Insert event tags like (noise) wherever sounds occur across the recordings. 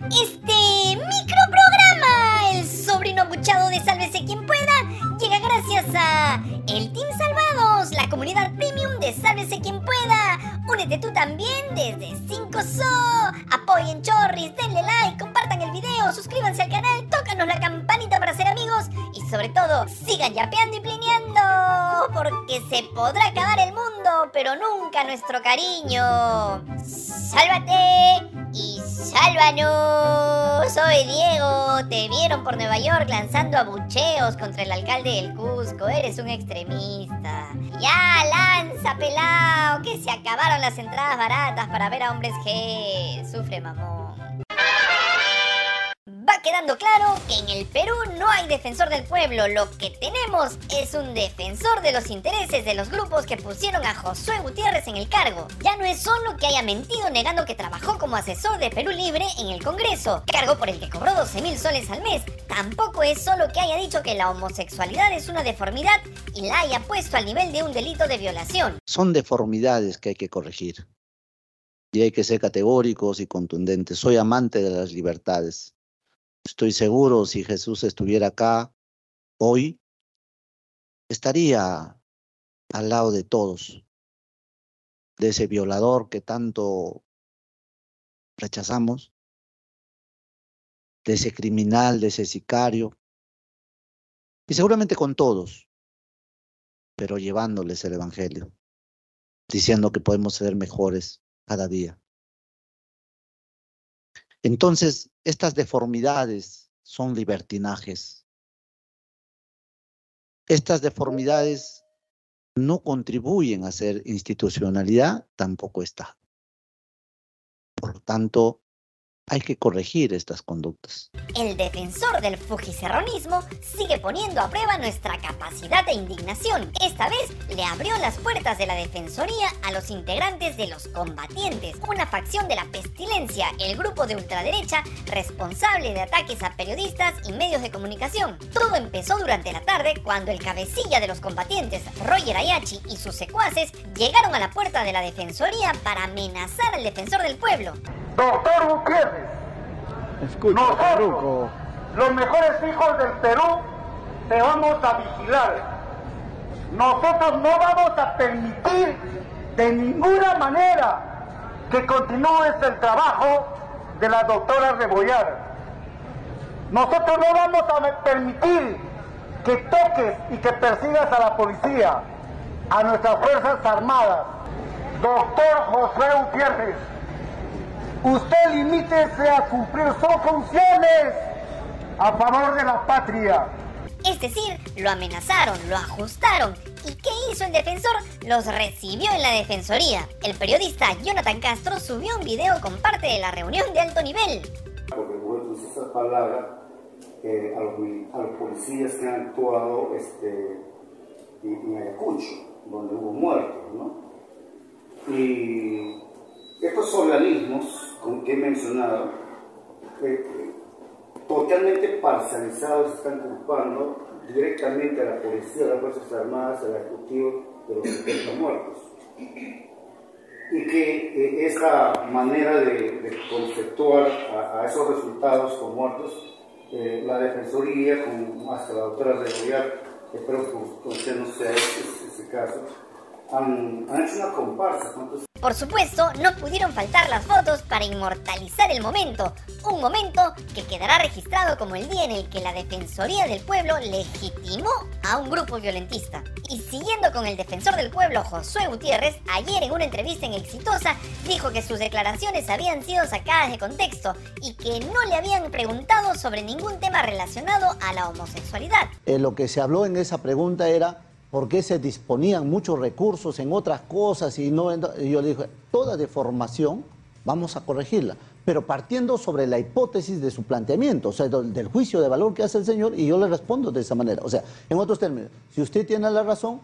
Este microprograma, el sobrino abuchado de Sálvese quien pueda, llega gracias a el Team Salvados, la comunidad premium de Sálvese quien pueda. Únete tú también desde 5SO. Apoyen Chorris, denle like, compartan el video, suscríbanse al canal, tócanos la campanita para ser amigos y sobre todo sigan yapeando y plineando porque se podrá acabar el mundo, pero nunca nuestro cariño. ¡Sálvate! Sálvanos. Soy Diego. Te vieron por Nueva York lanzando abucheos contra el alcalde del Cusco. Eres un extremista. Ya, lanza, pelao, que se acabaron las entradas baratas para ver a hombres G. Sufre, mamón quedando claro que en el Perú no hay defensor del pueblo. Lo que tenemos es un defensor de los intereses de los grupos que pusieron a Josué Gutiérrez en el cargo. Ya no es solo que haya mentido negando que trabajó como asesor de Perú Libre en el Congreso, cargo por el que cobró 12 mil soles al mes. Tampoco es solo que haya dicho que la homosexualidad es una deformidad y la haya puesto al nivel de un delito de violación. Son deformidades que hay que corregir. Y hay que ser categóricos y contundentes. Soy amante de las libertades Estoy seguro si Jesús estuviera acá hoy, estaría al lado de todos, de ese violador que tanto rechazamos, de ese criminal, de ese sicario, y seguramente con todos, pero llevándoles el Evangelio, diciendo que podemos ser mejores cada día. Entonces, estas deformidades son libertinajes. Estas deformidades no contribuyen a ser institucionalidad, tampoco está. Por tanto, hay que corregir estas conductas. El defensor del fujicerronismo sigue poniendo a prueba nuestra capacidad de indignación. Esta vez le abrió las puertas de la defensoría a los integrantes de los combatientes, una facción de la pestilencia, el grupo de ultraderecha responsable de ataques a periodistas y medios de comunicación. Todo empezó durante la tarde cuando el cabecilla de los combatientes, Roger Ayachi y sus secuaces llegaron a la puerta de la defensoría para amenazar al defensor del pueblo. Doctor Gutiérrez, Escucha, nosotros, los mejores hijos del Perú, te vamos a vigilar. Nosotros no vamos a permitir de ninguna manera que continúes el trabajo de la doctora Rebollar. Nosotros no vamos a permitir que toques y que persigas a la policía, a nuestras Fuerzas Armadas. Doctor José Gutiérrez, usted limítese a cumplir sus funciones a favor de la patria. Es decir, lo amenazaron, lo ajustaron. ¿Y qué hizo el defensor? Los recibió en la defensoría. El periodista Jonathan Castro subió un video con parte de la reunión de alto nivel. Porque voy a utilizar esa palabra eh, a, los, a, los, policías que han actuado este, en, Ayacucho, donde hubo muertos, ¿no? Y estos organismos con que he mencionado, eh, totalmente parcializados, están culpando directamente a la policía, a las Fuerzas Armadas, al Ejecutivo de los 70 muertos. Y que eh, esta manera de, de conceptuar a, esos resultados con muertos, eh, la Defensoría, con hasta la doctora Rebollar, espero que usted no sea ese, caso, han, hecho una comparsa. Por supuesto, no pudieron faltar las fotos para inmortalizar el momento, un momento que quedará registrado como el día en el que la Defensoría del Pueblo legitimó a un grupo violentista. Y siguiendo con el defensor del pueblo, Josué Gutiérrez, ayer en una entrevista en Exitosa, dijo que sus declaraciones habían sido sacadas de contexto y que no le habían preguntado sobre ningún tema relacionado a la homosexualidad. Eh, lo que se habló en esa pregunta era por qué se disponían muchos recursos en otras cosas y no y yo le dije, toda deformación vamos a corregirla, pero partiendo sobre la hipótesis de su planteamiento, o sea, del juicio de valor que hace el señor y yo le respondo de esa manera. O sea, en otros términos, si usted tiene la razón,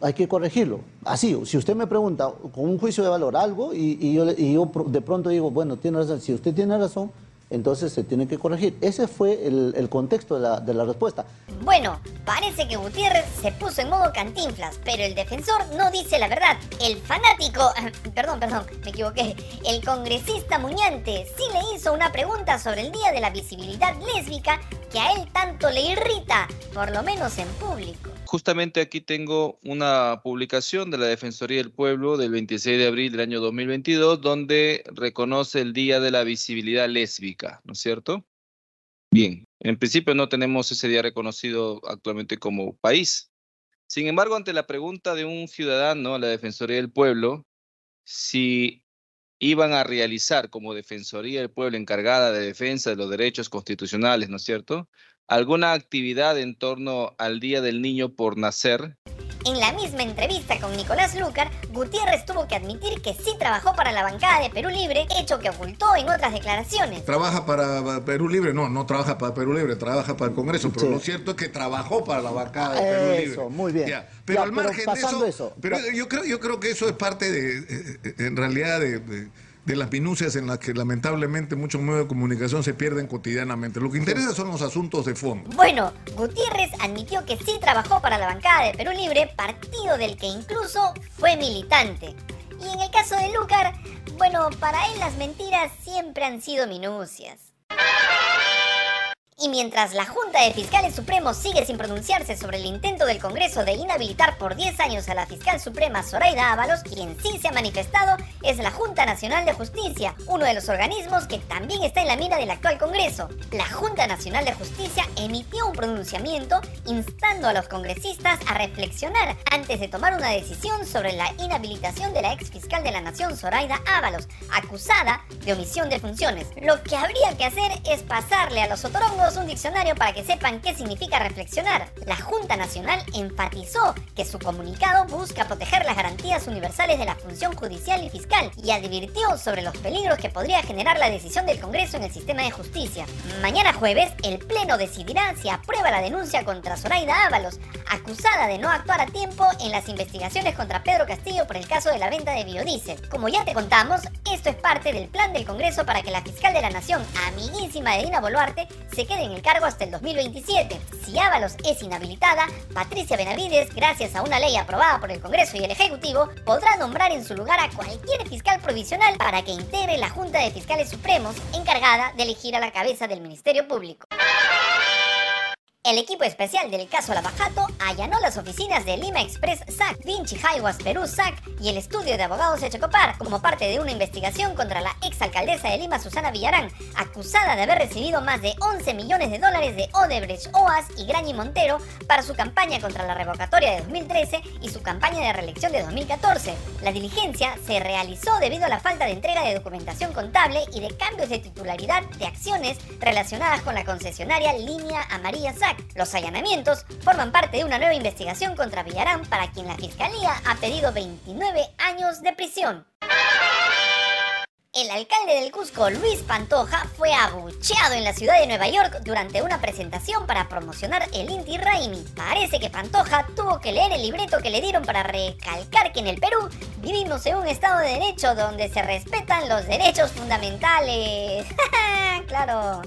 hay que corregirlo. Así, si usted me pregunta con un juicio de valor algo y, yo, y yo de pronto digo, bueno, tiene razón, si usted tiene razón, entonces se tiene que corregir. Ese fue el, contexto de la, de la, respuesta. Bueno, parece que Gutiérrez se puso en modo cantinflas, pero el defensor no dice la verdad. El fanático, (laughs) perdón, perdón, me equivoqué, el congresista Muñante sí le hizo una pregunta sobre el Día de la Visibilidad Lésbica que a él tanto le irrita, por lo menos en público. Justamente aquí tengo una publicación de la Defensoría del Pueblo del 26 de abril del año 2022 donde reconoce el Día de la Visibilidad Lésbica, ¿no es cierto? Bien, en principio no tenemos ese día reconocido actualmente como país. Sin embargo, ante la pregunta de un ciudadano a la Defensoría del Pueblo, si iban a realizar como Defensoría del Pueblo encargada de defensa de los derechos constitucionales, ¿no es cierto? Alguna actividad en torno al Día del Niño por Nacer? En la misma entrevista con Nicolás Lucar, Gutiérrez tuvo que admitir que sí trabajó para la bancada de Perú Libre, hecho que ocultó en otras declaraciones. ¿Trabaja para Perú Libre? No, no trabaja para Perú Libre, trabaja para el Congreso, pero lo cierto es que trabajó para la bancada de Perú Libre. Eso, muy bien. Pero al margen de eso, pero yo creo, yo creo que eso es parte de, eh, eh, en realidad, de de las minucias en las que lamentablemente muchos medios de comunicación se pierden cotidianamente. Lo que interesa son los asuntos de fondo. Bueno, Gutiérrez admitió que sí trabajó para la bancada de Perú Libre, partido del que incluso fue militante. Y en el caso de Lucar, bueno, para él las mentiras siempre han sido minucias. Y mientras la Junta de Fiscales Supremos sigue sin pronunciarse sobre el intento del Congreso de inhabilitar por 10 años a la fiscal suprema Zoraida Ábalos, quien sí se ha manifestado es la Junta Nacional de Justicia, uno de los organismos que también está en la mira del actual Congreso. La Junta Nacional de Justicia emitió un pronunciamiento instando a los congresistas a reflexionar antes de tomar una decisión sobre la inhabilitación de la ex fiscal de la Nación Zoraida Ábalos, acusada de omisión de funciones. Lo que habría que hacer es pasarle a los otorongos un diccionario para que sepan qué significa reflexionar. La Junta Nacional enfatizó que su comunicado busca proteger las garantías universales de la función judicial y fiscal y advirtió sobre los peligros que podría generar la decisión del Congreso en el sistema de justicia. Mañana jueves, el Pleno decidirá si aprueba la denuncia contra Zoraida Ábalos, acusada de no actuar a tiempo en las investigaciones contra Pedro Castillo por el caso de la venta de biodiesel. Como ya te contamos, esto es parte del plan del Congreso para que la fiscal de la Nación, amiguísima de Dina Boluarte, se quede en el cargo hasta el 2027. Si Ábalos es inhabilitada, Patricia Benavides, gracias a una ley aprobada por el Congreso y el Ejecutivo, podrá nombrar en su lugar a cualquier fiscal provisional para que integre la Junta de Fiscales Supremos encargada de elegir a la cabeza del Ministerio Público. El equipo especial del caso Lavajato allanó las oficinas de Lima Express SAC, Vinci Highways Perú SAC y el estudio de abogados de como parte de una investigación contra la exalcaldesa de Lima, Susana Villarán, acusada de haber recibido más de 11 millones de dólares de Odebrecht, OAS y Grañi Montero para su campaña contra la revocatoria de 2013 y su campaña de reelección de 2014. La diligencia se realizó debido a la falta de entrega de documentación contable y de cambios de titularidad de acciones relacionadas con la concesionaria Línea Amarilla SAC los allanamientos forman parte de una nueva investigación contra Villarán para quien la Fiscalía ha pedido 29 años de prisión. El alcalde del Cusco, Luis Pantoja, fue abucheado en la ciudad de Nueva York durante una presentación para promocionar el Inti Raimi. Parece que Pantoja tuvo que leer el libreto que le dieron para recalcar que en el Perú vivimos en un estado de derecho donde se respetan los derechos fundamentales. (laughs) claro.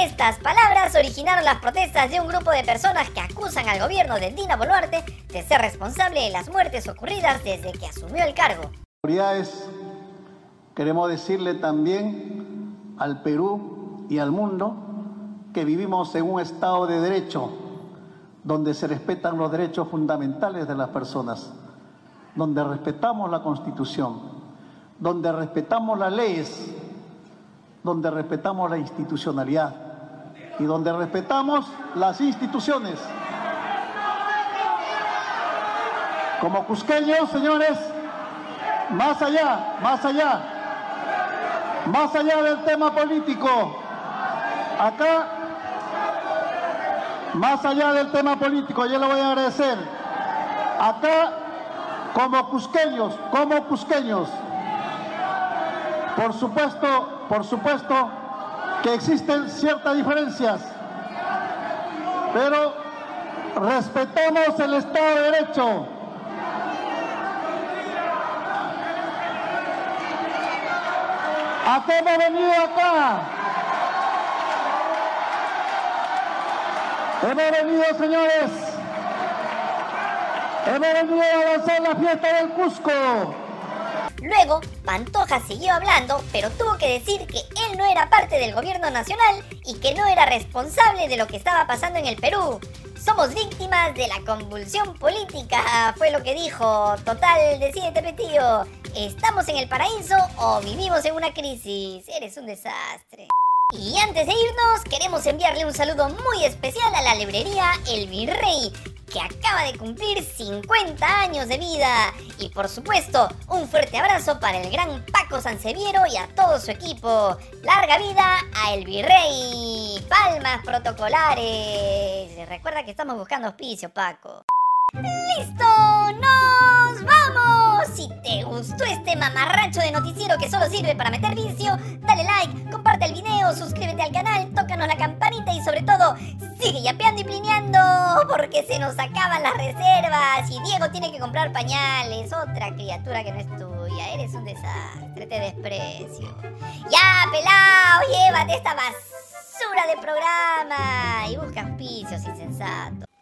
Estas palabras originaron las protestas de un grupo de personas que acusan al gobierno de Dina Boluarte de ser responsable de las muertes ocurridas desde que asumió el cargo. Autoridades, queremos decirle también al Perú y al mundo que vivimos en un estado de derecho donde se respetan los derechos fundamentales de las personas, donde respetamos la Constitución, donde respetamos las leyes donde respetamos la institucionalidad y donde respetamos las instituciones. Como cusqueños, señores, más allá, más allá, más allá del tema político, acá, más allá del tema político, yo le voy a agradecer, acá, como cusqueños, como cusqueños, por supuesto, por supuesto que existen ciertas diferencias, pero respetamos el Estado de Derecho. ¿A qué hemos venido acá? Hemos venido, señores. Hemos venido a lanzar la fiesta del Cusco. Luego, Pantoja siguió hablando, pero tuvo que decir que él no era parte del gobierno nacional y que no era responsable de lo que estaba pasando en el Perú. Somos víctimas de la convulsión política, fue lo que dijo. Total, decídete, tío. ¿Estamos en el paraíso o vivimos en una crisis? Eres un desastre. Y antes de irnos, queremos enviarle un saludo muy especial a la librería El Virrey, que acaba de cumplir 50 años de vida. Y por supuesto, un fuerte abrazo para el gran Paco Sanseviero y a todo su equipo. Larga vida a El Virrey. Palmas protocolares. Recuerda que estamos buscando auspicio, Paco. ¡Listo! ¡Nos vamos! Si te gustó este mamarracho de noticiero que solo sirve para meter vicio, dale like, comparte el video, suscríbete al canal, tócanos la campanita y sobre todo, sigue yapeando y plineando porque se nos acaban las reservas y Diego tiene que comprar pañales, otra criatura que no es tuya, eres un desastre, te desprecio. Ya, pelao, llévate esta basura de programa y busca auspicios insensatos.